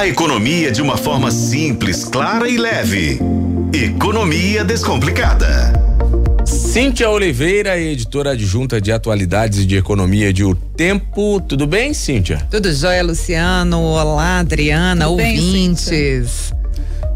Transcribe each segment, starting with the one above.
A economia de uma forma simples, clara e leve. Economia Descomplicada. Cíntia Oliveira, editora adjunta de atualidades e de economia de O Tempo. Tudo bem, Cíntia? Tudo jóia, Luciano. Olá, Adriana, Tudo ouvintes. Bem, Cíntia.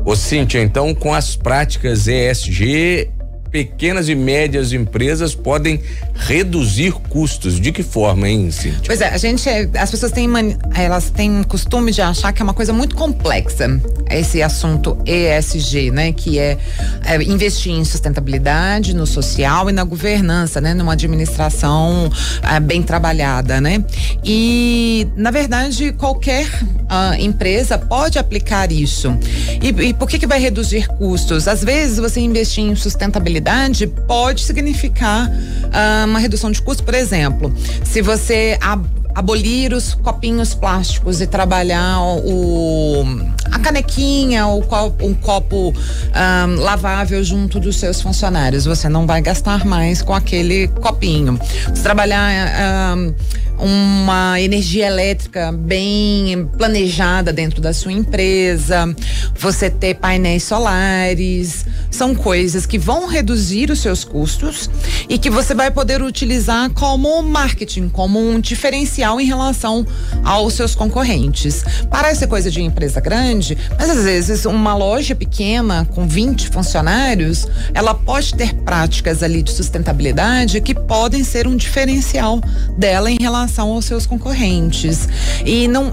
Ô, Cíntia, então, com as práticas ESG, pequenas e médias empresas podem reduzir custos. De que forma, hein, Cíntia? Pois é, a gente, as pessoas têm, elas têm costume de achar que é uma coisa muito complexa esse assunto ESG, né? Que é, é investir em sustentabilidade, no social e na governança, né? Numa administração é, bem trabalhada, né? E, na verdade, qualquer uh, empresa pode aplicar isso. E, e por que que vai reduzir custos? Às vezes, você investir em sustentabilidade pode significar uh, uma redução de custo, por exemplo, se você ab abolir os copinhos plásticos e trabalhar o a canequinha ou um copo um, lavável junto dos seus funcionários. Você não vai gastar mais com aquele copinho. Trabalhar um, uma energia elétrica bem planejada dentro da sua empresa, você ter painéis solares, são coisas que vão reduzir os seus custos e que você vai poder utilizar como marketing, como um diferencial em relação aos seus concorrentes. Parece coisa de empresa grande, mas às vezes uma loja pequena com 20 funcionários, ela pode ter práticas ali de sustentabilidade que podem ser um diferencial dela em relação aos seus concorrentes. E não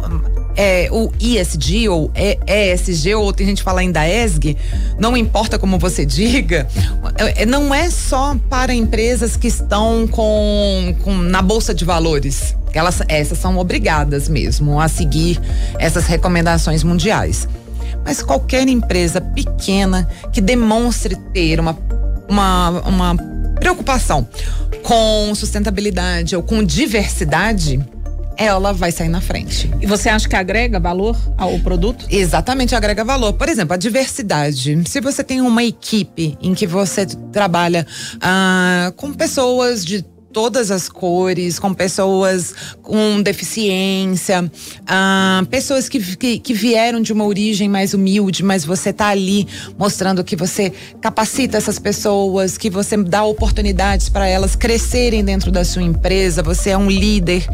é, o ISD ou ESG, ou tem gente que fala ainda ESG, não importa como você diga, é, não é só para empresas que estão com, com na Bolsa de Valores. Elas, essas são obrigadas mesmo a seguir essas recomendações mundiais. Mas qualquer empresa pequena que demonstre ter uma, uma, uma preocupação com sustentabilidade ou com diversidade, ela vai sair na frente. E você acha que agrega valor ao produto? Exatamente, agrega valor. Por exemplo, a diversidade. Se você tem uma equipe em que você trabalha ah, com pessoas de todas as cores, com pessoas com deficiência, ah, pessoas que, que, que, vieram de uma origem mais humilde, mas você está ali mostrando que você capacita essas pessoas, que você dá oportunidades para elas crescerem dentro da sua empresa, você é um líder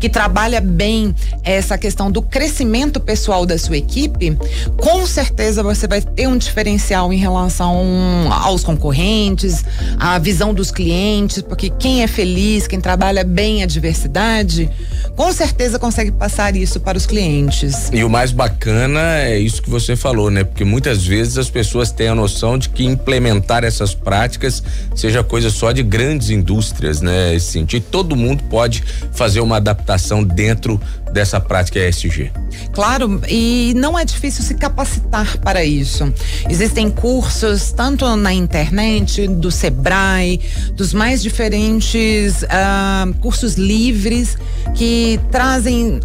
que trabalha bem essa questão do crescimento pessoal da sua equipe, com certeza você vai ter um diferencial em relação aos concorrentes, à visão dos clientes, porque quem é feliz feliz, quem trabalha bem a diversidade, com certeza consegue passar isso para os clientes. E o mais bacana é isso que você falou, né? Porque muitas vezes as pessoas têm a noção de que implementar essas práticas seja coisa só de grandes indústrias, né? Sentido, todo mundo pode fazer uma adaptação dentro dessa prática ESG. Claro, e não é difícil se capacitar para isso. Existem cursos tanto na internet, do Sebrae, dos mais diferentes uh, cursos livres que trazem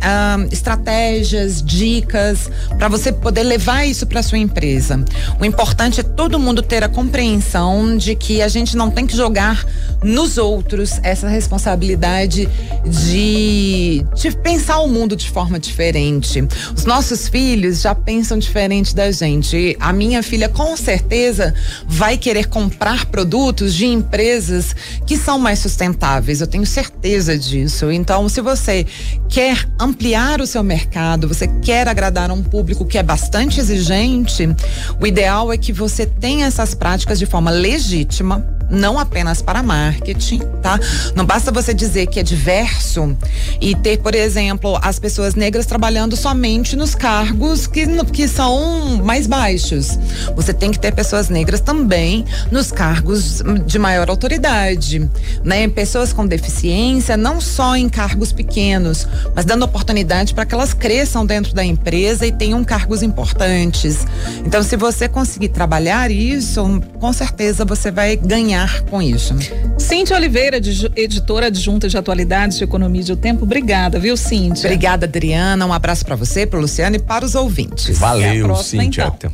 estratégias, dicas para você poder levar isso para sua empresa. O importante é todo mundo ter a compreensão de que a gente não tem que jogar nos outros essa responsabilidade de, de pensar o mundo de forma diferente. Os nossos filhos já pensam diferente da gente. A minha filha com certeza vai querer comprar produtos de empresas que são mais sustentáveis. Eu tenho certeza disso. Então, se você quer ampliar o seu mercado, você quer agradar um público que é bastante exigente, o ideal é que você tenha essas práticas de forma legítima não apenas para marketing, tá? Não basta você dizer que é diverso e ter, por exemplo, as pessoas negras trabalhando somente nos cargos que, que são mais baixos. Você tem que ter pessoas negras também nos cargos de maior autoridade, né? Pessoas com deficiência, não só em cargos pequenos, mas dando oportunidade para que elas cresçam dentro da empresa e tenham cargos importantes. Então, se você conseguir trabalhar isso, com certeza você vai ganhar ganhar com isso. Cíntia Oliveira, editora adjunta de atualidades de economia de o tempo. Obrigada, viu, Cíntia? Obrigada, Adriana. Um abraço para você, para Luciano e para os ouvintes. Valeu, Cíntia. Então.